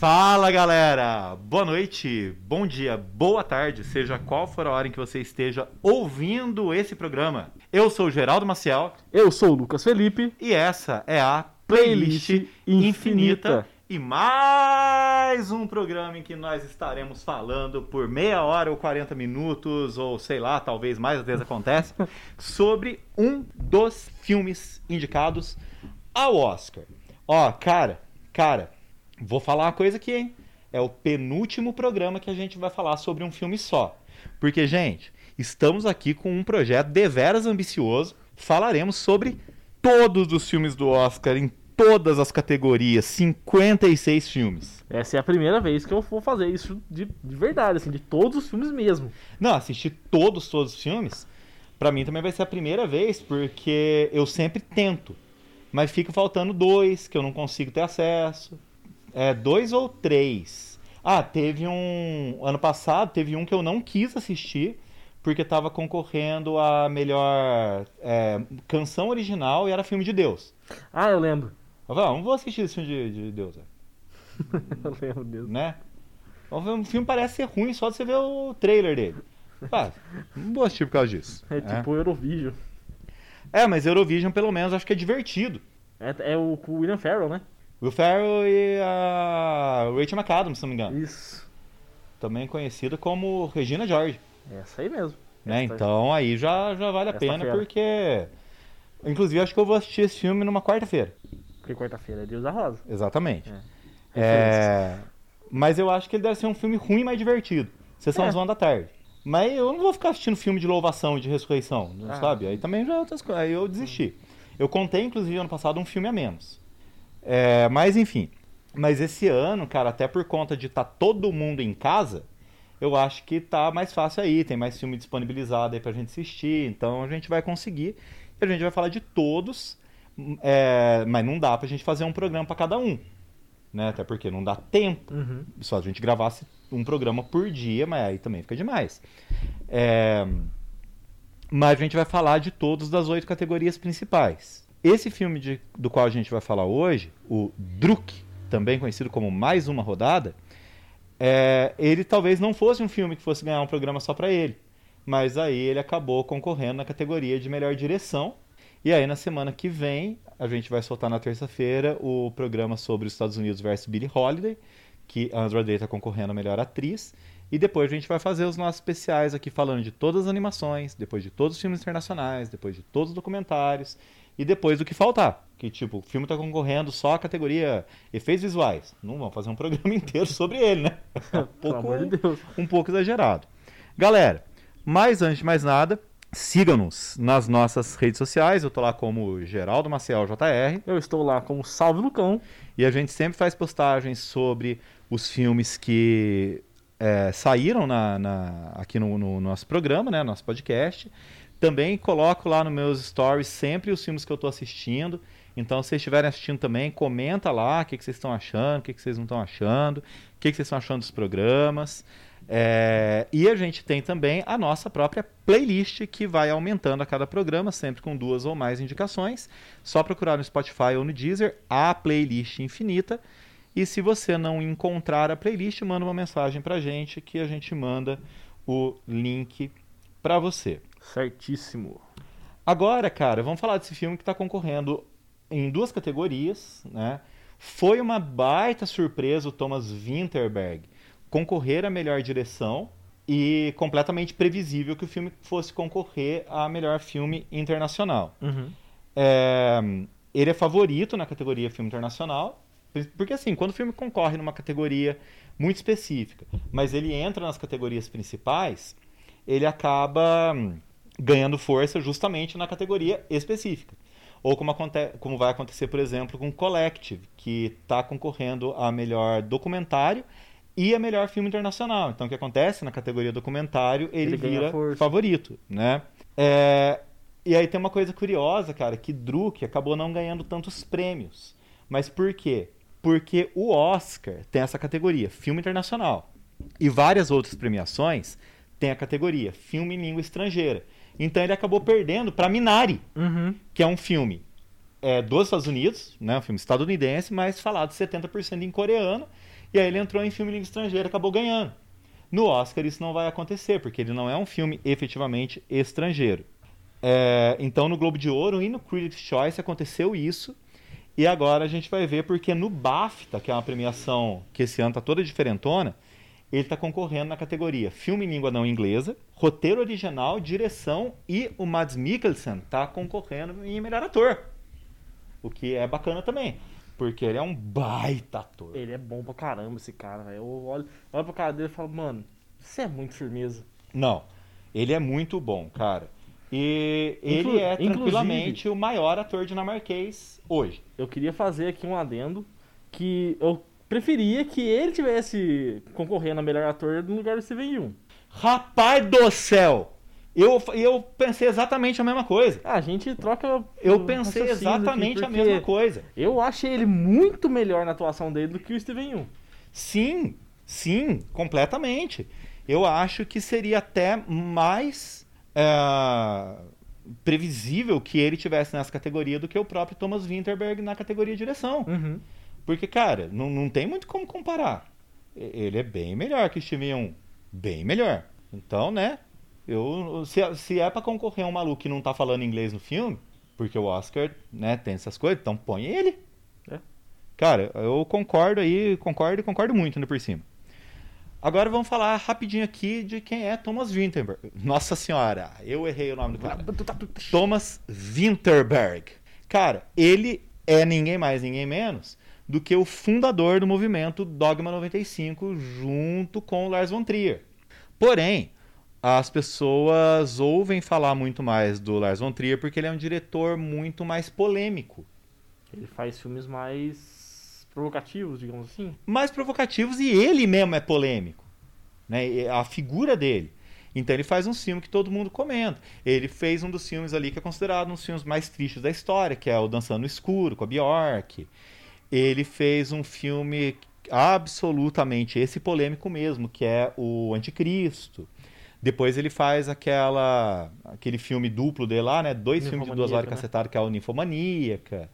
Fala galera! Boa noite, bom dia, boa tarde, seja qual for a hora em que você esteja ouvindo esse programa. Eu sou o Geraldo Maciel Eu sou o Lucas Felipe. e essa é a Playlist Playlist Infinita. Infinita. E mais um programa em que nós estaremos falando por meia hora ou 40 minutos, ou sei lá, talvez mais às vezes acontece, sobre um dos filmes indicados ao Oscar. Ó, cara, cara, vou falar uma coisa aqui, hein? É o penúltimo programa que a gente vai falar sobre um filme só. Porque, gente, estamos aqui com um projeto deveras ambicioso. Falaremos sobre todos os filmes do Oscar em todas as categorias, 56 filmes. Essa é a primeira vez que eu vou fazer isso de, de verdade, assim, de todos os filmes mesmo. Não, assistir todos, todos os filmes, pra mim também vai ser a primeira vez, porque eu sempre tento. Mas fica faltando dois que eu não consigo ter acesso. É, dois ou três. Ah, teve um. Ano passado, teve um que eu não quis assistir, porque tava concorrendo a melhor é, canção original e era filme de Deus. Ah, eu lembro. Eu falei, ah, não vou assistir esse filme de, de Deus, é, eu lembro mesmo. né? O filme parece ser ruim só de você ver o trailer dele. Ah, não vou assistir por causa disso. É tipo o Eurovision. É, mas Eurovision pelo menos acho que é divertido. É, é o com o William Ferrell, né? Will Ferrell e a Rachel McAdams, se não me engano. Isso. Também conhecida como Regina George. Essa aí mesmo. Né? Essa- Então aí já, já vale a pena, fera. porque. Inclusive, acho que eu vou assistir esse filme numa quarta-feira. Porque quarta-feira é Deus da Rosa. Exatamente. É. É, Mas eu acho que ele deve ser um filme ruim, mas divertido. Sessão É. é. da tarde. Mas eu não vou ficar assistindo filme de louvação e de ressurreição, Ah. sabe? Aí também já é outras coisas. Aí eu desisti. Eu contei, inclusive, ano passado, um filme a menos. É, mas enfim. Mas esse ano, cara, até por conta de estar todo mundo em casa, eu acho que tá mais fácil aí. Tem mais filme disponibilizado aí pra gente assistir. Então a gente vai conseguir. E a gente vai falar de todos. é, mas não dá pra gente fazer um programa pra cada um. Né? Até porque não dá tempo. Uhum. Só a gente gravasse um programa por dia, mas aí também fica demais. É, Mas a gente vai falar de todos das oito categorias principais. Esse filme de- do qual a gente vai falar hoje, o Druk, também conhecido como Mais Uma Rodada, é, ele talvez não fosse um filme que fosse ganhar um programa só para ele. Mas aí ele acabou concorrendo na categoria de melhor direção. E aí na semana que vem, a gente vai soltar na terça-feira o programa sobre os Estados Unidos versus Billie Holiday, que a Andra Day está concorrendo a melhor atriz. E depois a gente vai fazer os nossos especiais aqui falando de todas as animações, depois de todos os filmes internacionais, depois de todos os documentários e depois do que faltar. Que tipo, o filme está concorrendo só a categoria efeitos visuais. Não vamos fazer um programa inteiro sobre ele, né? Um amor de um pouco exagerado. Galera, mas antes de mais nada, sigam-nos nas nossas redes sociais. Eu tô lá como Geraldo Maciel JR Eu estou lá como Salve Lucão. e a gente sempre faz postagens sobre os filmes que é, saíram na, na- aqui no, no nosso programa, né, nosso podcast. Também coloco lá nos meus stories sempre os filmes que eu estou assistindo. Então, se vocês estiverem assistindo também, comenta lá o que, que vocês estão achando, o que, que vocês não estão achando, o que, que vocês estão achando dos programas. É, e a gente tem também a nossa própria playlist que vai aumentando a cada programa, sempre com duas ou mais indicações. Só procurar no Spotify ou no Deezer a playlist infinita. E se você não encontrar a playlist, manda uma mensagem pra gente que a gente manda o link pra você. Certíssimo. Agora, cara, vamos falar desse filme que está concorrendo em duas categorias, né? Foi uma baita surpresa o Thomas Winterberg concorrer a melhor direção e completamente previsível que o filme fosse concorrer a melhor filme internacional. Uhum. É, ele é favorito na categoria filme internacional, porque assim, quando o filme concorre numa categoria muito específica, mas ele entra nas categorias principais, ele acaba hum, ganhando força justamente na categoria específica. Ou como, aconte- como vai acontecer, por exemplo, com Collective, que está concorrendo a melhor documentário e a melhor filme internacional. Então, o que acontece na categoria documentário, ele, Ele vira favorito, né? É, e aí tem uma coisa curiosa, cara, que Druk acabou não ganhando tantos prêmios. Mas por quê? Porque o Oscar tem essa categoria, filme internacional. E várias outras premiações têm a categoria, filme em língua estrangeira. Então ele acabou perdendo para Minari, Uhum. que é um filme é, dos Estados Unidos, né, um filme estadunidense, mas falado 70% em coreano. E aí ele entrou em filme língua estrangeira e acabou ganhando. No Oscar isso não vai acontecer, porque ele não é um filme efetivamente estrangeiro. É, então no Globo de Ouro e no Critics' Choice aconteceu isso. E agora a gente vai ver porque no BAFTA, que é uma premiação que esse ano tá toda diferentona, ele está concorrendo na categoria filme em língua não inglesa, roteiro original, direção e o Mads Mikkelsen está concorrendo em melhor ator. O que é bacana também. Porque ele é um baita ator. Ele é bom pra caramba, esse cara, velho. Eu olho, olho pra cara dele e falo, mano, isso é muito firmeza. Não, ele é muito bom, cara. E Inclu- ele é tranquilamente o maior ator dinamarquês hoje. Eu queria fazer aqui um adendo que eu preferia que ele tivesse concorrendo a melhor ator no lugar do Steven Yeun. Rapaz do céu! Eu, eu pensei exatamente a mesma coisa. A gente troca. Eu pensei exatamente a mesma coisa. Eu achei ele muito melhor na atuação dele do que o Steven Yeun. Sim, sim, completamente. Eu acho que seria até mais é, previsível que ele tivesse nessa categoria do que o próprio Thomas Winterberg na categoria direção. Uhum. Porque, cara, não, não tem muito como comparar. Ele é bem melhor que o Steven Yeun. Bem melhor. Então, né? Eu, se, se é pra concorrer um maluco que não tá falando inglês no filme, porque o Oscar, né, tem essas coisas, então põe ele. É. Cara, eu concordo aí, concordo e concordo muito ainda por cima. Agora vamos falar rapidinho aqui de quem é Thomas Winterberg. Nossa senhora, eu errei o nome do cara. Thomas Winterberg. Cara, ele é ninguém mais, ninguém menos do que o fundador do movimento Dogma 95 junto com o Lars von Trier. Porém, as pessoas ouvem falar muito mais do Lars von Trier porque ele é um diretor muito mais polêmico, Ele faz filmes mais provocativos, digamos assim. mais provocativos e ele mesmo é polêmico, né? A figura dele. Então ele faz um filme que todo mundo comenta. Ele fez um dos filmes ali que é considerado um dos filmes mais tristes da história, que é o Dançando no Escuro, com a Bjork. Ele fez um filme absolutamente esse polêmico mesmo, que é o Anticristo. Depois ele faz aquela aquele filme duplo dele lá, né? Dois filmes de duas horas né? cacetadas, que é o Ninfomaníaca.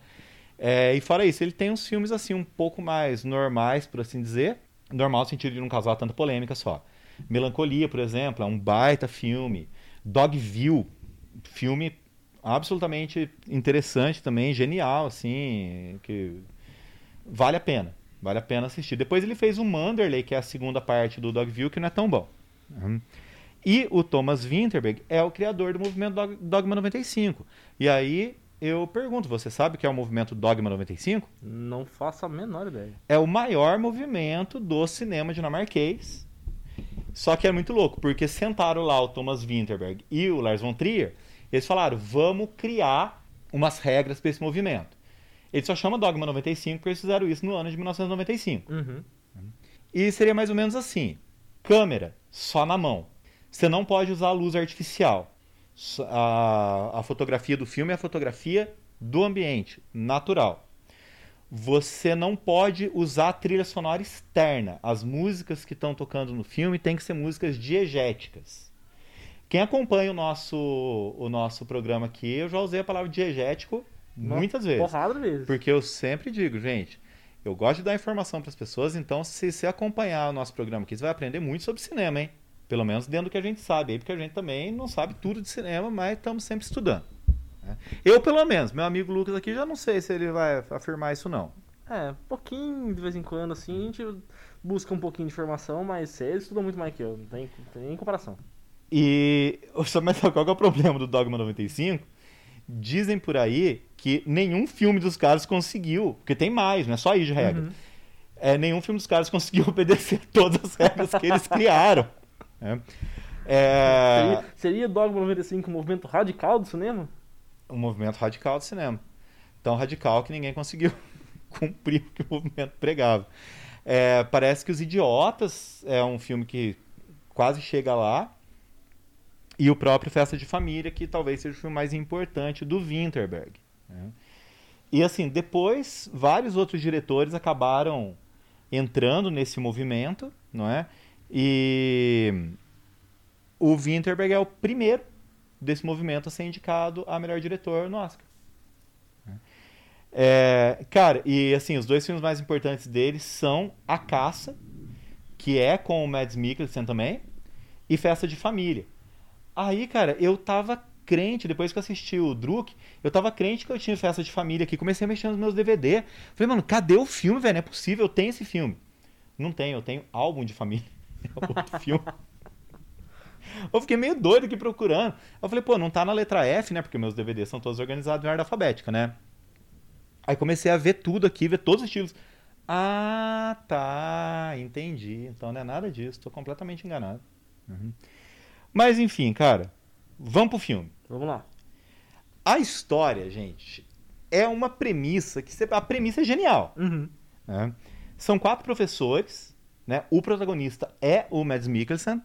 É, e fora isso, ele tem uns filmes assim um pouco mais normais, por assim dizer. Normal no sentido de não causar tanta polêmica só. Melancolia, por exemplo, é um baita filme. Dogville, filme absolutamente interessante também, genial, assim, que vale a pena. Vale a pena assistir. Depois ele fez o Manderley, que é a segunda parte do Dogville, que não é tão bom. Uhum. E o Thomas Winterberg é o criador do movimento Dog- Dogma 95. E aí eu pergunto, você sabe o que é o movimento Dogma 95? Não faço a menor ideia. É o maior movimento do cinema dinamarquês. Só que é muito louco, porque sentaram lá o Thomas Winterberg e o Lars von Trier, eles falaram, vamos criar umas regras para esse movimento. Ele só chama Dogma 95 porque eles fizeram isso no ano de 1995. Uhum. E seria mais ou menos assim: câmera só na mão. Você não pode usar luz artificial. A, a fotografia do filme é a fotografia do ambiente, natural. Você não pode usar trilha sonora externa. As músicas que estão tocando no filme têm que ser músicas diegéticas. Quem acompanha o nosso, o nosso programa aqui, eu já usei a palavra diegético muitas vezes. Porrada de vezes. Porque eu sempre digo, gente, eu gosto de dar informação para as pessoas, então se você acompanhar o nosso programa aqui, você vai aprender muito sobre cinema, hein? Pelo menos dentro do que a gente sabe aí, porque a gente também não sabe tudo de cinema, mas estamos sempre estudando. né? Eu, pelo menos, meu amigo Lucas aqui, já não sei se ele vai afirmar isso não. É, um pouquinho de vez em quando, assim, a gente busca um pouquinho de informação, mas ele estuda muito mais que eu, não tem, não tem nem comparação. E mas qual que é o problema do Dogma 95? Dizem por aí que nenhum filme dos caras conseguiu, porque tem mais, não é só aí de regra. Uhum. É, nenhum filme dos caras conseguiu obedecer todas as regras que eles criaram. né? É, Seria, seria Dogma 95 um movimento radical do cinema? um movimento radical do cinema. Tão radical que ninguém conseguiu cumprir o que o movimento pregava. É, parece que Os Idiotas é um filme que quase chega lá. E o próprio Festa de Família, que talvez seja o filme mais importante do Winterberg. né? E assim, depois, vários outros diretores acabaram entrando nesse movimento, não é? E o Winterberg é o primeiro desse movimento a ser indicado a melhor diretor no Oscar. É, cara, e assim, os dois filmes mais importantes deles são A Caça, que é com o Mads Mikkelsen também, e Festa de Família. Aí, cara, eu tava crente, depois que eu assisti o Druk, eu tava crente que eu tinha Festa de Família aqui, comecei a mexer nos meus DVD. Falei, mano, cadê o filme, velho? Não é possível, eu tenho esse filme. Não tenho, eu tenho álbum de família. É outro filme. Eu fiquei meio doido aqui procurando. Eu falei, pô, não tá na letra F, né? Porque meus DVDs são todos organizados em ordem alfabética, né? Aí comecei a ver tudo aqui, ver todos os estilos. Ah, tá, entendi. Então não é nada disso, tô completamente enganado. Uhum. Mas enfim, cara, vamos pro filme. Vamos lá. A história, gente, é uma premissa que você- a premissa é genial. Uhum. né? São quatro professores, né? O protagonista é o Mads Mikkelsen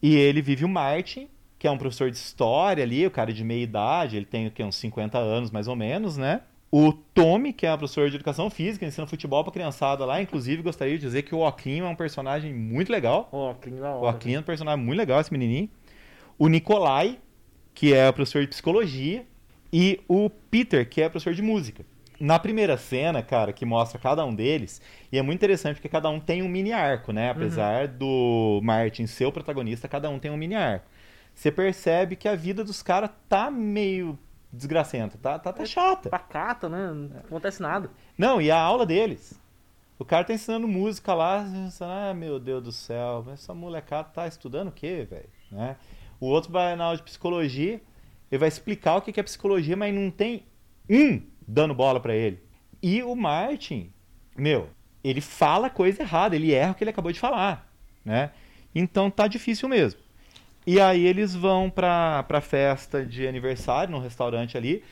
e ele vive o Martin, que é um professor de história ali, o cara de meia idade, ele tem o quê, uns 50 anos mais ou menos, né? O Tommy, que é um professor de educação física, ensina futebol pra criançada lá. Inclusive, gostaria de dizer que o Oclinho é um personagem muito legal. Que da O. Oclinho é um personagem muito legal, esse menininho. O Nikolai, que é o professor de psicologia. E o Peter, que é professor de música. Na primeira cena, cara, que mostra cada um deles, e é muito interessante porque cada um tem um mini arco, né? Apesar do Martin ser o protagonista, cada um tem um mini arco. Você percebe que a vida dos caras tá meio desgracenta, tá, tá, tá chata. Pacata, né? Não acontece nada. Não, e a aula deles? O cara tá ensinando música lá, você pensa, ah, meu Deus do céu, essa molecada tá estudando o quê, velho? Né? O outro vai na aula de psicologia, ele vai explicar o que é psicologia, mas não tem um dando bola pra ele. E o Martin, meu, ele fala coisa errada, ele erra o que ele acabou de falar, né? Então tá difícil mesmo. E aí eles vão pra, pra festa de aniversário, num restaurante ali.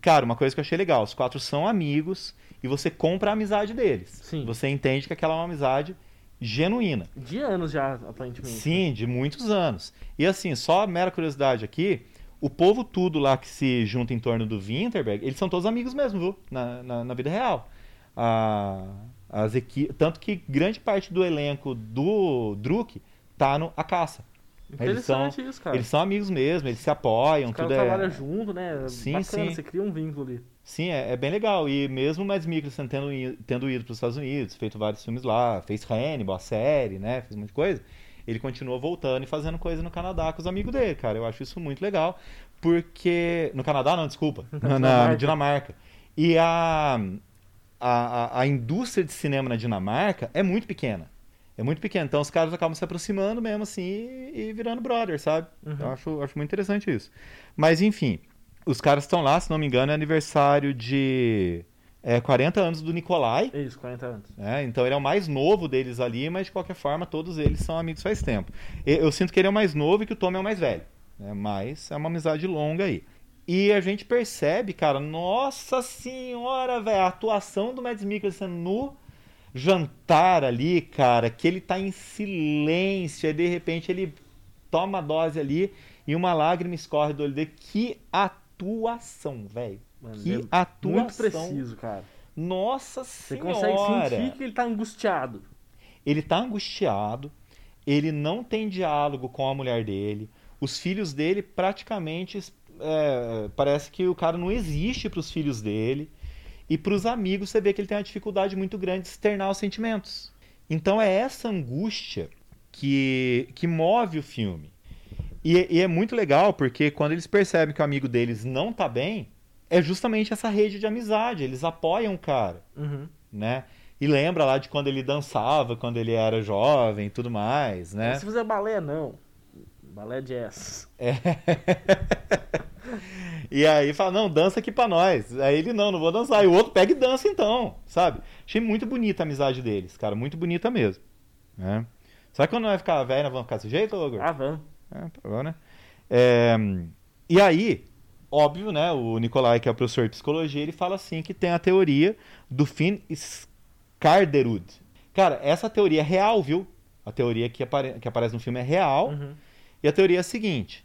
Cara, uma coisa que eu achei legal, os quatro são amigos e você compra a amizade deles. Sim. Você entende que aquela é uma amizade genuína. De anos já, aparentemente. Sim, de muitos anos. E assim, só mera curiosidade aqui, o povo tudo lá que se junta em torno do Winterberg, eles são todos amigos mesmo, viu? Na, na, na vida real. A, as equi... Tanto que grande parte do elenco do Druk tá no A Caça. Eles são, isso, cara. eles são amigos mesmo, eles se apoiam, Os tudo é... trabalham junto, né? Sim, Bacana, sim. você cria um vínculo ali. Sim, é, é bem legal. E mesmo o Mads Mikkelsen tendo, tendo ido para os Estados Unidos, feito vários filmes lá, fez Hannibal, a série, né? Fez um monte de coisa. Ele continua voltando e fazendo coisa no Canadá com os amigos dele, cara. Eu acho isso muito legal. Porque. No Canadá, não, desculpa. Na, na Dinamarca. E a, a, a, a indústria de cinema na Dinamarca é muito pequena. É muito pequena. Então os caras acabam se aproximando mesmo assim e, e virando brother, sabe? Uhum. Eu acho, acho muito interessante isso. Mas enfim, os caras estão lá, se não me engano, é aniversário de é, 40 anos do Nikolai. É isso, 40 anos. né? Então ele é o mais novo deles ali, mas de qualquer forma todos eles são amigos faz tempo. Eu sinto que ele é o mais novo e que o Tom é o mais velho. Né? Mas é uma amizade longa aí. E a gente percebe, cara, nossa senhora, velho, a atuação do Mads Mikkelsen no jantar ali, cara, que ele tá em silêncio, e de repente ele toma a dose ali e uma lágrima escorre do olho dele. Que atuação, velho. Mano, Que é atuação. Muito preciso, cara. Nossa Você senhora. consegue sentir que ele tá angustiado. Ele tá angustiado, ele não tem diálogo com a mulher dele, os filhos dele praticamente é, parece que o cara não existe para os filhos dele e para os amigos você vê que ele tem uma dificuldade muito grande de externar os sentimentos. Então é essa angústia que, que move o filme. E, e é muito legal porque quando eles percebem que o amigo deles não tá bem, é justamente essa rede de amizade, eles apoiam o cara Uhum. né? E lembra lá de quando ele dançava, quando ele era jovem e tudo mais, né? Se fizer balé, não. Balé jazz. E aí fala, não, dança aqui pra nós. Aí ele, não, não vou dançar. E o outro pega e dança então, sabe? Achei muito bonita a amizade deles, cara, muito bonita mesmo. Né? Será que quando vai ficar velho, nós vamos ficar desse jeito, Ogor? Ah, vamos. É, tá bom, né? É, e aí, óbvio, né? O Nicolai, que é o professor de psicologia, ele fala assim que tem a teoria do Finn Skarderud. Cara, essa teoria é real, viu? A teoria que, apare- que aparece no filme é real. Uhum. E a teoria é a seguinte: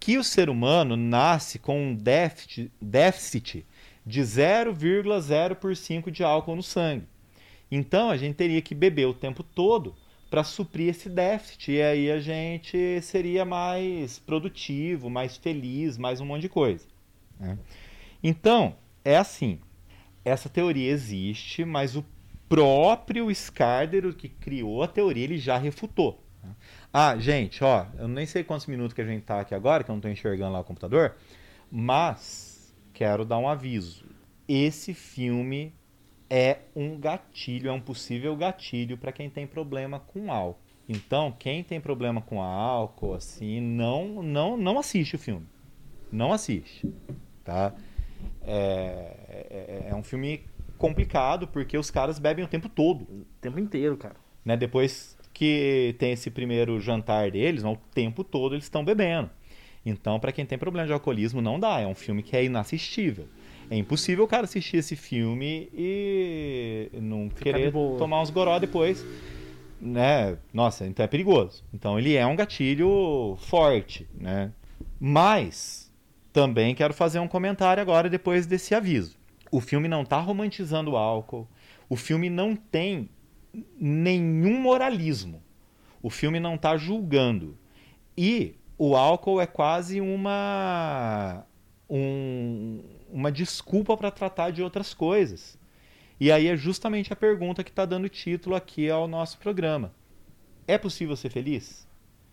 que o ser humano nasce com um déficit, déficit de 0,05 de álcool no sangue. Então a gente teria que beber o tempo todo para suprir esse déficit. E aí a gente seria mais produtivo, mais feliz, mais um monte de coisa. né? Então, é assim. essa teoria existe, mas o próprio Scarder, que criou a teoria, ele já refutou. Ah, gente, ó, eu nem sei quantos minutos que a gente tá aqui agora, que eu não tô enxergando lá o computador, mas quero dar um aviso. Esse filme é um gatilho, é um possível gatilho para quem tem problema com álcool. Então, quem tem problema com álcool, assim, não, não, não assiste o filme. Não assiste, tá? É, é, é um filme complicado porque os caras bebem o tempo todo. O tempo inteiro, cara. Né? Depois que tem esse primeiro jantar deles, o tempo todo eles estão bebendo. Então, para quem tem problema de alcoolismo, não dá. É um filme que é inassistível. É impossível o cara assistir esse filme e não Ficar querer tomar uns goró depois. Né? Nossa, então é perigoso. Então ele é um gatilho forte, né? Mas também quero fazer um comentário agora depois desse aviso. O filme não está romantizando o álcool. O filme não tem nenhum moralismo. O filme não está julgando. E o álcool é quase uma um- uma desculpa para tratar de outras coisas. E aí é justamente a pergunta que está dando título aqui ao nosso programa. É possível ser feliz?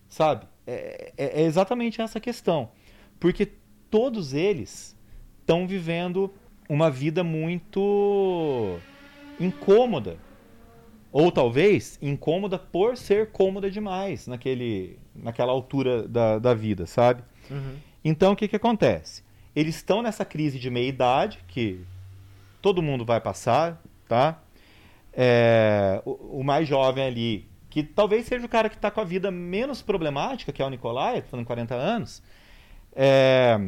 Sabe? É, é- é exatamente essa questão. Porque todos eles estão vivendo uma vida muito incômoda. Ou talvez incômoda por ser cômoda demais naquele, naquela altura da, da vida, sabe? Uhum. Então o que, que acontece? Eles estão nessa crise de meia-idade, que todo mundo vai passar, tá? É, o, o mais jovem ali, que talvez seja o cara que está com a vida menos problemática, que é o Nicolai, falando 40 anos, é,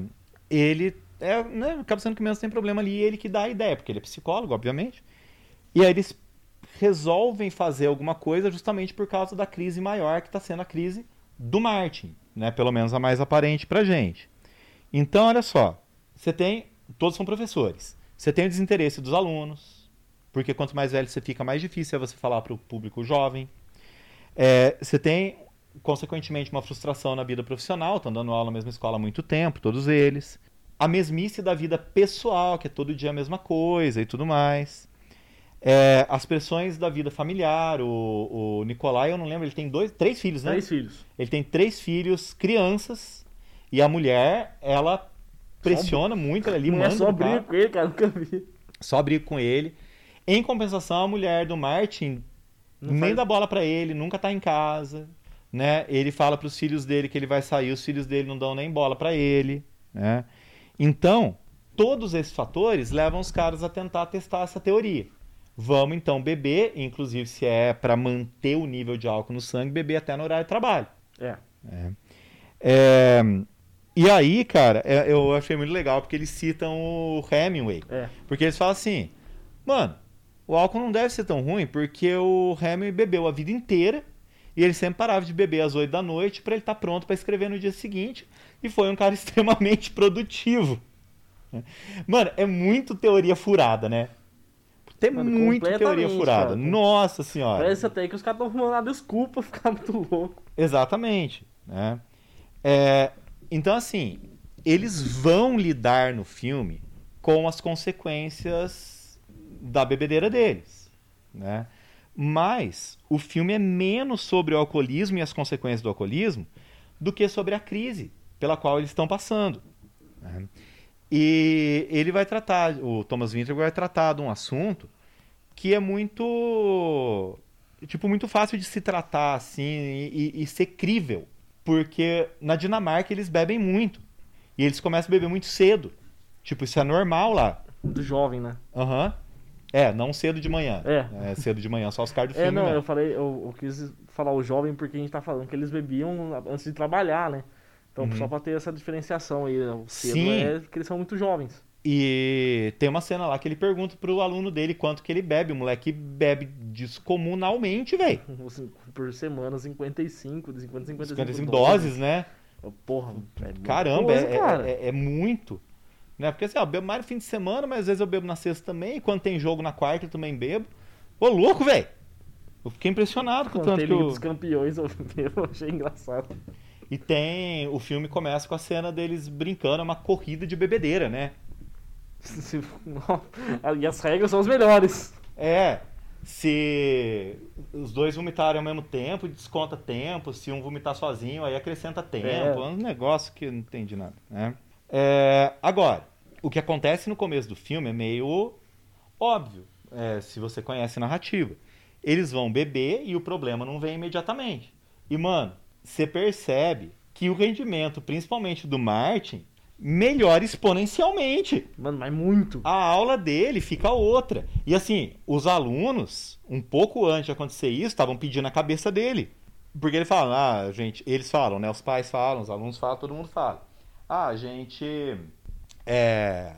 ele é, né, acaba sendo que menos tem problema ali, ele que dá a ideia, porque ele é psicólogo, obviamente. E aí eles resolvem fazer alguma coisa justamente por causa da crise maior que está sendo a crise do Martin, né? Pelo menos a mais aparente pra gente. Então, olha só, você tem, todos são professores. Você tem o desinteresse dos alunos, porque quanto mais velho você fica, mais difícil é você falar para o público jovem. É, você tem, consequentemente, uma frustração na vida profissional, estão dando aula na mesma escola há muito tempo, todos eles. A mesmice da vida pessoal, que é todo dia a mesma coisa e tudo mais. É, as pressões da vida familiar. O, o Nicolai, eu não lembro, ele tem dois, três filhos, né? Três filhos. Ele tem três filhos, crianças, e a mulher, ela pressiona muito, ela ali Mulher manda só briga com ele, cara, nunca vi. só briga com ele. Em compensação, a mulher do Martin Não nem faz- dá bola pra ele, nunca tá em casa, né? Ele fala pros filhos dele que ele vai sair, os filhos dele não dão nem bola pra ele, né? Então, todos esses fatores levam os caras a tentar testar essa teoria. Vamos então beber, inclusive se é pra manter o nível de álcool no sangue, beber até no horário de trabalho. É. É, e aí, cara, é- eu achei muito legal porque eles citam o Hemingway. É. Porque eles falam assim, mano, o álcool não deve ser tão ruim porque o Hemingway bebeu a vida inteira e ele sempre parava de beber às 8 da noite pra ele estar pronto pra escrever no dia seguinte e foi um cara extremamente produtivo. Mano, é muito teoria furada, né? Tem Mano, muito teoria furada. cara. Nossa senhora. Parece até que os caras estão arrumando a desculpa ficar muito louco. Exatamente. Né? É, então, assim, eles vão lidar no filme com as consequências da bebedeira deles. Né? Mas o filme é menos sobre o alcoolismo e as consequências do alcoolismo do que sobre a crise pela qual eles estão passando. né? E ele vai tratar, o Thomas Winter vai tratar de um assunto que é muito tipo muito fácil de se tratar assim e- e ser crível, porque na Dinamarca eles bebem muito e eles começam a beber muito cedo. Tipo, isso é normal lá. Muito jovem, né? Aham. É, não cedo de manhã. É. cedo de manhã, só os caras do É, filme. não, mesmo. eu falei, eu, eu quis falar o jovem porque a gente tá falando que eles bebiam antes de trabalhar, né? Então, Uhum. só pra ter essa diferenciação aí, né? o cedo Sim. é que eles são muito jovens. E tem uma cena lá que ele pergunta pro aluno dele quanto que ele bebe. O moleque bebe descomunalmente, velho. Por semana, 55, de 50 55 55 doses, né? Porra, é Caramba, coisa, é, cara. é- é muito. Né? Porque assim, ó, eu bebo mais no fim de semana, mas às vezes eu bebo na sexta também. E quando tem jogo na quarta eu também bebo. Ô, louco, velho! Eu fiquei impressionado com o tanto que eu... dos campeões, eu, eu achei engraçado. E tem... O filme começa com a cena deles brincando, é uma corrida de bebedeira, né? E as regras são as melhores. É, se os dois vomitarem ao mesmo tempo, desconta tempo. Se um vomitar sozinho, aí acrescenta tempo. É. É um negócio que não entendi nada. Né? É, agora, o que acontece no começo do filme é meio óbvio, é, se você conhece a narrativa. Eles vão beber e o problema não vem imediatamente. E, mano, você percebe que o rendimento, principalmente do Martin, melhora exponencialmente Mano, mas muito. a aula dele fica outra. E assim, os alunos, um pouco antes de acontecer isso, estavam pedindo a cabeça dele. Porque ele fala, ah, gente, eles falam, né? Os pais falam, os alunos falam, todo mundo fala. Ah, a gente é,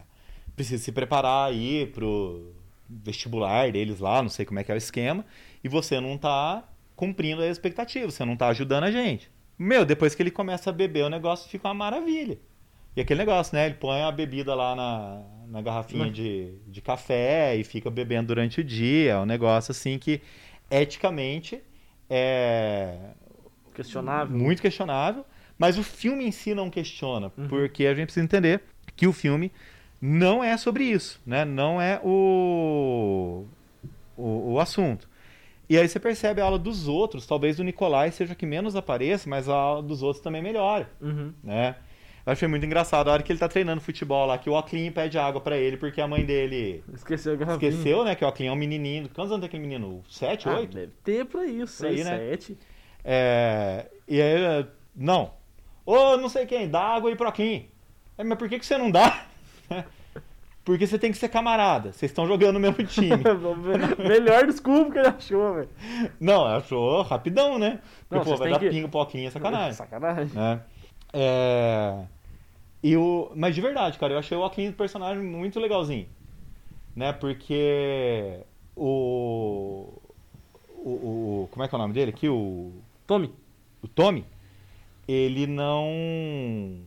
precisa se preparar aí pro vestibular deles lá, não sei como é que é o esquema, e você não tá cumprindo as expectativas, você não tá ajudando a gente. Meu, depois que ele começa a beber, o negócio fica uma maravilha. E aquele negócio, né? Ele põe a bebida lá na, na garrafinha de, de café e fica bebendo durante o dia. É um negócio assim que, eticamente, é Questionável. muito questionável. Mas o filme em si não questiona, Uhum. porque a gente precisa entender que o filme não é sobre isso, né? Não é o, o, o assunto. E aí você percebe a aula dos outros, talvez o Nicolai seja que menos apareça, mas a aula dos outros também melhora Uhum. né? Eu achei muito engraçado a hora que ele tá treinando futebol lá, que o Oclean pede água pra ele, porque a mãe dele Esqueceu a garrafinha. esqueceu, né? Que o Oclean é um menininho. Quantos anos tem aquele menino? Sete, Ah, oito? deve ter por aí, Por aí, 6, né? 7. É, E aí, é, não. Ô, não sei quem, dá água aí pro Oclean. É, mas por que, que você não dá? Porque você tem que ser camarada. Vocês estão jogando no mesmo time. Melhor desculpa que ele achou, velho. não, achou rapidão, né? Porque, Não, pô, vai dar que- pinga pro Oclean, é sacanagem. Sacanagem. né? É... E o... Mas de verdade, cara, eu achei o Akin um personagem muito legalzinho. Né? Porque o... o... o- Como é que é o nome dele aqui? O, Tome. o Tommy, ele não...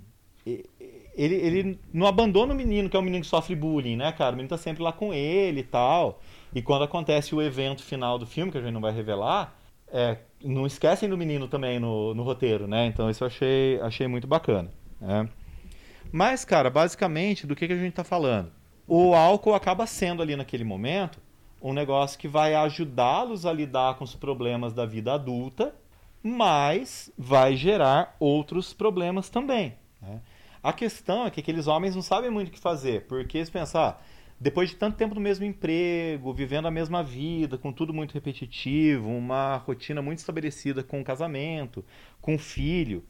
Ele, ele não abandona o menino, que é um menino que sofre bullying, né, cara? O menino tá sempre lá com ele e tal. E quando acontece o evento final do filme, que a gente não vai revelar, é, não esquecem do menino também no, no roteiro, né? Então isso eu achei, achei muito bacana. né? Mas, cara, basicamente, do que, que a gente tá falando? O álcool acaba sendo ali naquele momento um negócio que vai ajudá-los a lidar com os problemas da vida adulta, mas vai gerar outros problemas também. né? A questão é que aqueles homens não sabem muito o que fazer, porque se pensar, depois de tanto tempo no mesmo emprego, vivendo a mesma vida, com tudo muito repetitivo, uma rotina muito estabelecida com o casamento, com o filho,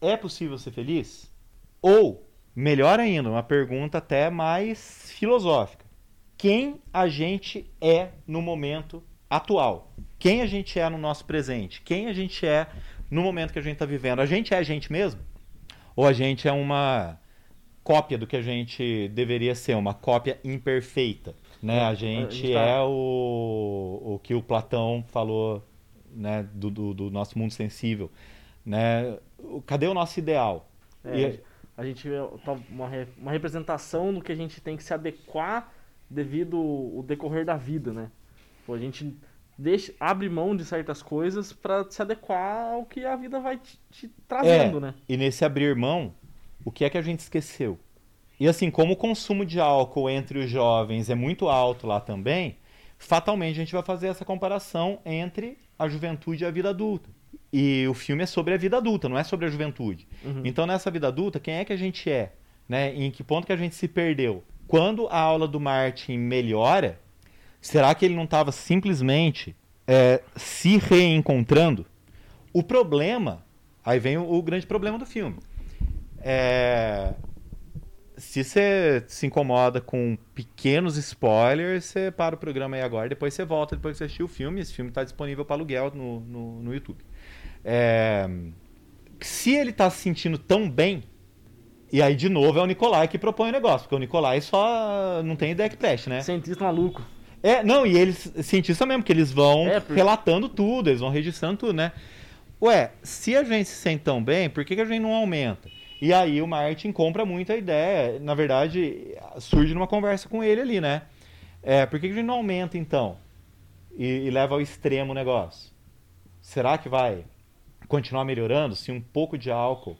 é possível ser feliz? Ou, melhor ainda, uma pergunta até mais filosófica. Quem a gente é no momento atual? Quem a gente é no nosso presente? Quem a gente é no momento que a gente está vivendo? A gente é a gente mesmo? Ou a gente é uma cópia do que a gente deveria ser, uma cópia imperfeita? Né? A gente gente tá- é o, o que o Platão falou né? do, do, do nosso mundo sensível. Né? Cadê o nosso ideal? É, E- A gente tá, uma, uma representação do que a gente tem que se adequar devido o decorrer da vida, né? Pô, a gente deixa, abre mão de certas coisas pra se adequar ao que a vida vai te, te trazendo, É, né? E nesse abrir mão, o que é que a gente esqueceu? E assim, como o consumo de álcool entre os jovens é muito alto lá também, fatalmente a gente vai fazer essa comparação entre a juventude e a vida adulta. E o filme é sobre a vida adulta, não é sobre a juventude. Uhum. Então, nessa vida adulta, quem é que a gente é? Né? Em que ponto que a gente se perdeu? Quando a aula do Martin melhora, será que ele não estava simplesmente é, se reencontrando? O problema, aí vem o, o grande problema do filme. É, se você se incomoda com pequenos spoilers, você para o programa aí agora, depois você volta, depois que você assistir o filme. Esse filme está disponível para aluguel no, no, no YouTube. É, se ele está se sentindo tão bem, e aí de novo é o Nicolai que propõe o negócio, porque o Nicolai só não tem ideia que preste, né? Cientista maluco. É, não, e eles, cientistas mesmo, que eles vão É, porque- relatando tudo, eles vão registrando tudo, né? Ué, se a gente se sente tão bem, por que, que a gente não aumenta? E aí o Martin compra muito a ideia. Na verdade, surge numa conversa com ele ali, né? É, por que, que a gente não aumenta então? E, e leva ao extremo o negócio? Será que vai continuar melhorando se um pouco de álcool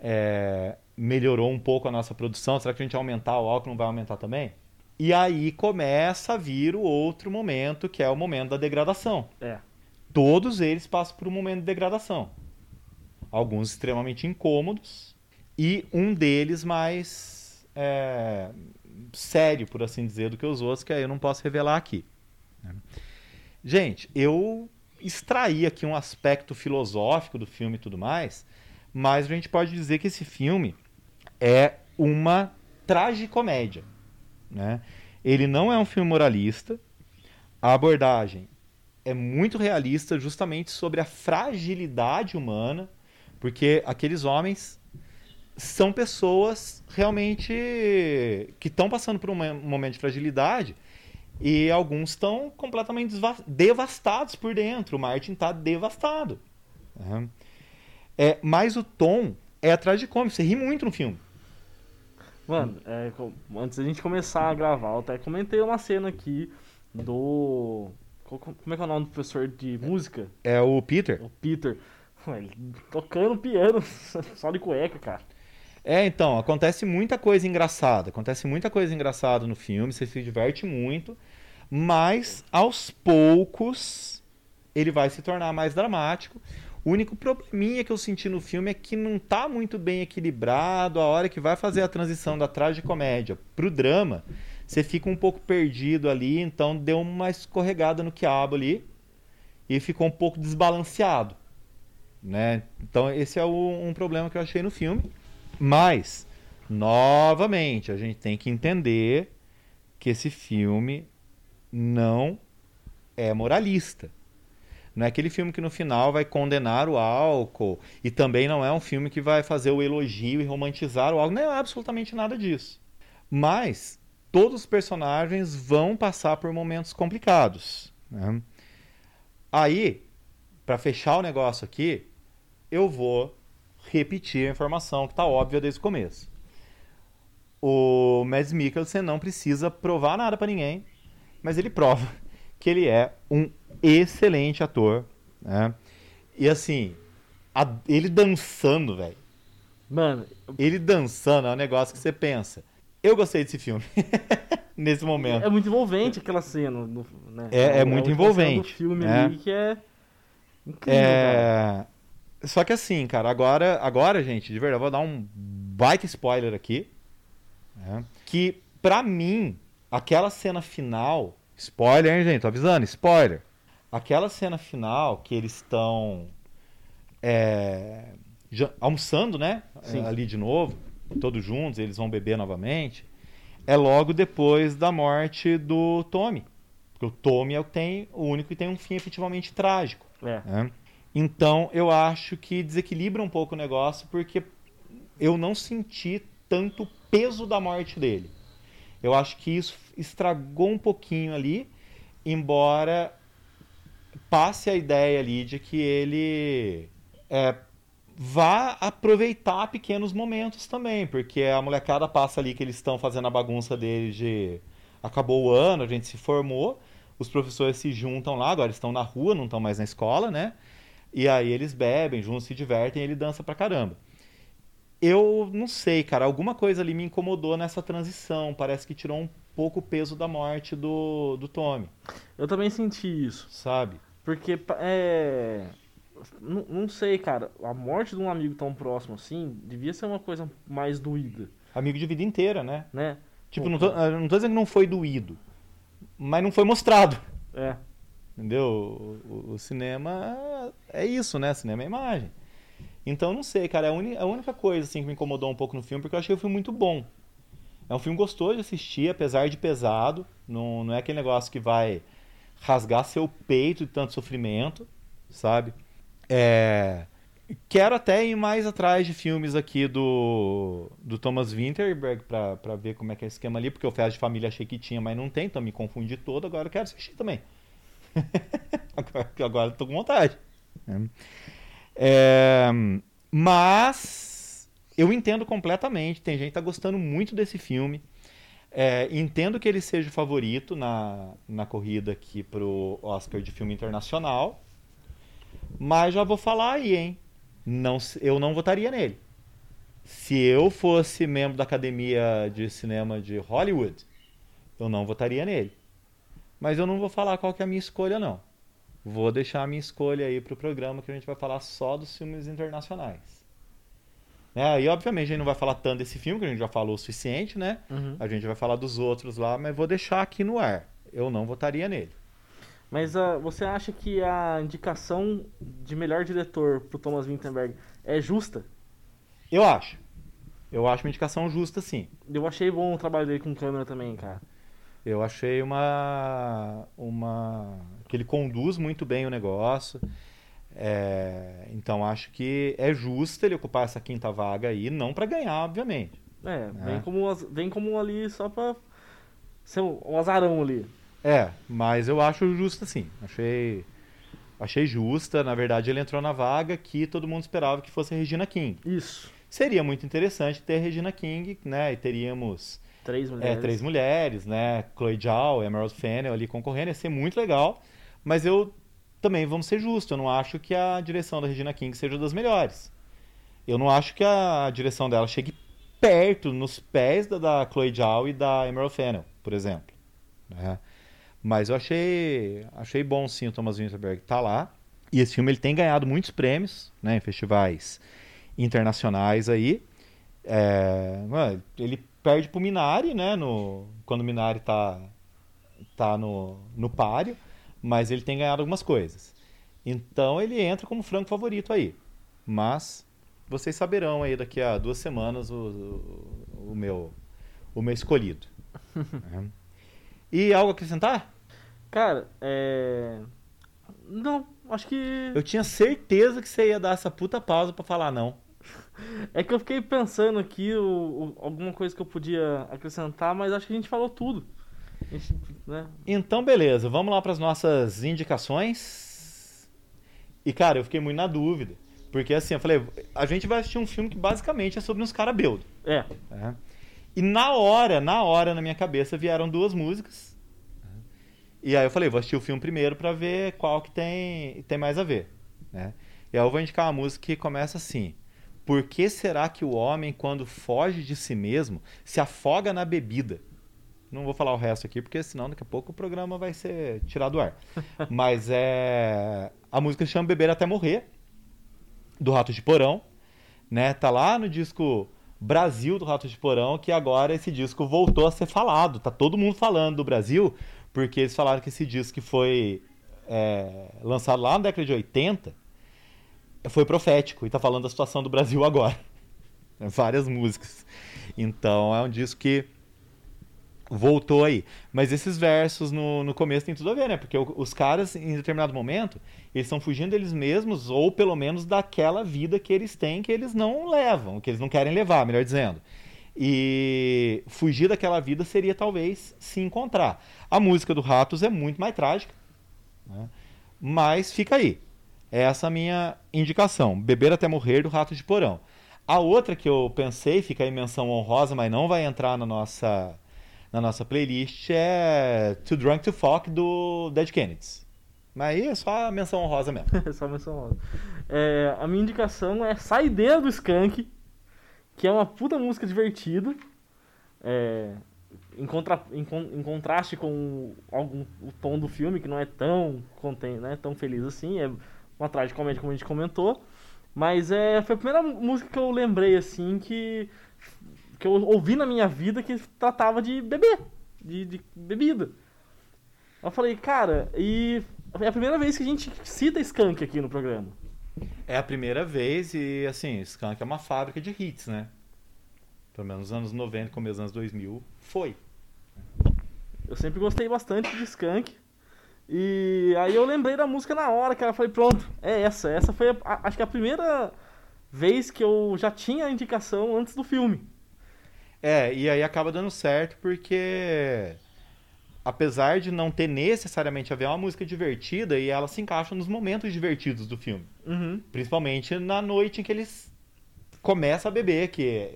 é, melhorou um pouco a nossa produção? Será que a gente aumentar o álcool? Não vai aumentar também? E aí começa a vir o outro momento, que é o momento da degradação. É. Todos eles passam por um momento de degradação. Alguns extremamente incômodos e um deles mais é, sério, por assim dizer, do que os outros, que aí eu não posso revelar aqui. né? Gente, eu extraí aqui um aspecto filosófico do filme e tudo mais, mas a gente pode dizer que esse filme é uma tragicomédia. Né? Ele não é um filme moralista, a abordagem é muito realista justamente sobre a fragilidade humana, porque aqueles homens são pessoas realmente que estão passando por um momento de fragilidade e alguns estão completamente devastados por dentro. O Martin está devastado. né? É, mas o tom é atrás de cômico. Você ri muito no filme. Mano, é, antes da gente começar a gravar, eu até comentei uma cena aqui do. co- co- Como é que é o nome do professor de música? É o Peter. O Peter. Tocando piano, só de cueca, cara. É, então, acontece muita coisa engraçada. Acontece muita coisa engraçada no filme, você se diverte muito, mas aos poucos ele vai se tornar mais dramático. O único probleminha que eu senti no filme é que não tá muito bem equilibrado. A hora que vai fazer a transição da tragicomédia pro drama, você fica um pouco perdido ali, então deu uma escorregada no quiabo ali e ficou um pouco desbalanceado, né? Então esse é o- um problema que eu achei no filme. Mas, novamente, a gente tem que entender que esse filme não é moralista. Não é aquele filme que no final vai condenar o álcool e também não é um filme que vai fazer o elogio e romantizar o álcool. Não é absolutamente nada disso. Mas todos os personagens vão passar por momentos complicados. né? Aí, para fechar o negócio aqui, eu vou repetir a informação que está óbvia desde o começo. O Mads Mikkelsen não precisa provar nada para ninguém, mas ele prova que ele é um excelente ator, né? E assim, a- ele dançando, velho. Mano, Ele dançando é um negócio que você pensa. Eu gostei desse filme nesse momento. é muito envolvente aquela cena. no- né? É- é A muito última cena envolvente, filme né? ali que é incrível, cara. Só que assim, cara, agora, agora, gente, de verdade, eu vou dar um baita spoiler aqui. né? Que, pra mim, aquela cena final. Spoiler, hein, gente? Tô avisando, spoiler. Aquela cena final que eles estão é, almoçando, né? Sim. Ali de novo, todos juntos, eles vão beber novamente. É logo depois da morte do Tommy. Porque o Tommy é o, tem, o único que tem um fim efetivamente trágico. É. né? Então eu acho que desequilibra um pouco o negócio porque eu não senti tanto peso da morte dele. Eu acho que isso estragou um pouquinho ali, embora passe a ideia ali de que ele é, vá aproveitar pequenos momentos também, porque a molecada passa ali que eles estão fazendo a bagunça deles de acabou o ano, a gente se formou, os professores se juntam lá, agora estão na rua, não estão mais na escola, né? E aí eles bebem juntos, se divertem e ele dança pra caramba. Eu não sei, cara, alguma coisa ali me incomodou nessa transição, parece que tirou um pouco o peso da morte do, do Tommy, Eu também senti isso. sabe? Porque, é. Não, não sei, cara. A morte de um amigo tão próximo assim devia ser uma coisa mais doída, Amigo de vida inteira, né? né? Tipo, Pô, não tô, não tô dizendo que não foi doído, mas não foi mostrado. É. Entendeu? O, o- o cinema é isso, né? Cinema é imagem. Então, não sei, cara. É a, única coisa assim, que me incomodou um pouco no filme, porque eu achei o filme muito bom. É um filme gostoso de assistir, apesar de pesado. Não, não é aquele negócio que vai rasgar seu peito de tanto sofrimento, sabe? É, Quero até ir mais atrás de filmes aqui do, do Thomas Winterberg pra ver como é que é o esquema ali, porque o Festa de Família achei que tinha, mas não tem, então me confundi todo, agora eu quero assistir também. agora, agora eu tô com vontade. Né? É, mas eu entendo completamente, tem gente que tá gostando muito desse filme. É, entendo que ele seja o favorito na, na corrida aqui pro Oscar de filme internacional. Mas já vou falar aí, hein? Não, eu não votaria nele. Se eu fosse membro da Academia de Cinema de Hollywood, eu não votaria nele. Mas eu não vou falar qual que é a minha escolha, não. Vou deixar a minha escolha aí pro programa que a gente vai falar só dos filmes internacionais. É, e obviamente a gente não vai falar tanto desse filme, que a gente já falou o suficiente, né? Uhum. A gente vai falar dos outros lá, mas vou deixar aqui no ar. Eu não votaria nele. Mas ah, você acha que a indicação de melhor diretor pro Thomas Vinterberg é justa? Eu acho. Eu acho uma indicação justa, sim. Eu achei bom o trabalho dele com câmera também, cara. Eu achei uma. uma que ele conduz muito bem o negócio. É, então acho que é justo ele ocupar essa quinta vaga aí, não para ganhar, obviamente. É, É. vem como, vem como ali só pra ser um um azarão ali. É, mas eu acho justo sim. Achei, achei justa. Na verdade, ele entrou na vaga que todo mundo esperava que fosse a Regina King. Isso. Seria muito interessante ter a Regina King, né? E teríamos Três é, mulheres. três mulheres, né? Chloe Zhao, Emerald Fennel ali concorrendo, ia ser muito legal. Mas eu também, vamos ser justos, eu não acho que a direção da Regina King seja das melhores. Eu não acho que a direção dela chegue perto, nos pés da, da Chloe Zhao e da Emerald Fennel, por exemplo. né? Mas eu achei, achei bom sim o Thomas Winterberg tá lá. E esse filme ele tem ganhado muitos prêmios, né, em festivais internacionais aí. É, ele perde pro Minari, né, no, quando o Minari tá, tá no, no páreo, mas ele tem ganhado algumas coisas. Então ele entra como franco favorito aí. Mas vocês saberão aí daqui a duas semanas o, o, o meu, o meu escolhido. É. E algo a acrescentar? Cara, é. Não, acho que. Eu tinha certeza que você ia dar essa puta pausa pra falar não. É que eu fiquei pensando aqui o, o- alguma coisa que eu podia acrescentar, mas acho que a gente falou tudo. Né? Então, beleza, vamos lá para as nossas indicações. E, cara, eu fiquei muito na dúvida. Porque, assim, eu falei, a gente vai assistir um filme que basicamente é sobre uns caras bêbados. É, né? E na hora, na hora, na minha cabeça, vieram duas músicas. E aí eu falei, vou assistir o filme primeiro pra ver qual que tem, tem mais a ver. Né? E aí eu vou indicar uma música que começa assim. Por que será que o homem, quando foge de si mesmo, se afoga na bebida? Não vou falar o resto aqui, porque senão daqui a pouco o programa vai ser tirado do ar. Mas é. A música chama Beber Até Morrer, do Rato de Porão. Né? Tá lá no disco Brasil do Rato de Porão, que agora esse disco voltou a ser falado. Tá todo mundo falando do Brasil, porque eles falaram que esse disco que foi é, lançado lá na década de 80 foi profético e tá falando da situação do Brasil agora. Várias músicas. Então é um disco que voltou aí. Mas esses versos no, no começo tem tudo a ver, né? Porque os caras, em determinado momento, eles estão fugindo deles mesmos, ou pelo menos daquela vida que eles têm que eles não levam, que eles não querem levar, melhor dizendo. E fugir daquela vida seria talvez se encontrar. A música do Ratos é muito mais trágica, né? mas fica aí. Essa é a minha indicação. Beber até morrer do Rato de Porão. A outra que eu pensei, fica aí menção honrosa, mas não vai entrar na nossa, na nossa playlist, é Too Drunk to Fuck do Dead Kennedys. Mas aí é só a menção honrosa mesmo. só menção honrosa. É, a minha indicação é Saideira do Skank, que é uma puta música divertida. É, em, contra, em, em contraste com o, algum- o tom do filme, que não é tão, contém, né, tão feliz assim. É uma tragicomédia, como a gente comentou. Mas é, foi a primeira música que eu lembrei, assim, que, que eu ouvi na minha vida que tratava de beber, de, de bebida. Eu falei, cara, e é a primeira vez que a gente cita Skank aqui no programa. É a primeira vez e, assim, Skank é uma fábrica de hits, né? Pelo menos nos anos 90, começo dos anos 2000, foi. Eu sempre gostei bastante de Skank. E aí eu lembrei da música na hora, cara. Eu falei, pronto, é essa. Essa foi, a- a- acho que a primeira vez que eu já tinha a indicação antes do filme. É, e aí acaba dando certo porque apesar de não ter necessariamente a ver é uma música divertida e ela se encaixa nos momentos divertidos do filme, Uhum. principalmente na noite em que eles começam a beber, que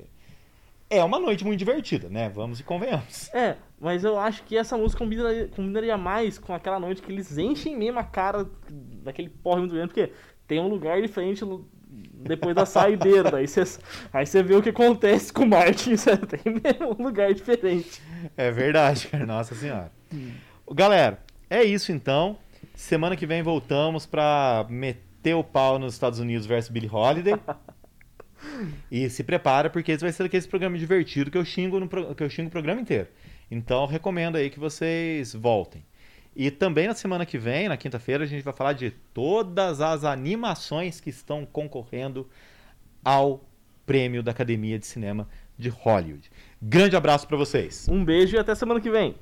é uma noite muito divertida, né? Vamos e convenhamos. É, mas eu acho que essa música combinaria, combinaria mais com aquela noite que eles enchem mesmo a cara daquele porre muito grande, porque tem um lugar diferente depois da saideira. Daí você, aí você vê o que acontece com o Martin, você tem um lugar diferente. É verdade, cara. Nossa senhora. Galera, é isso então. Semana que vem voltamos pra meter o pau nos Estados Unidos versus Billie Holiday. E se prepara, porque esse vai ser aquele programa divertido que eu xingo, no, que eu xingo o programa inteiro. Então, recomendo aí que vocês voltem. E também na semana que vem, na quinta-feira, a gente vai falar de todas as animações que estão concorrendo ao prêmio da Academia de Cinema de Hollywood. Grande abraço para vocês. Um beijo e até semana que vem.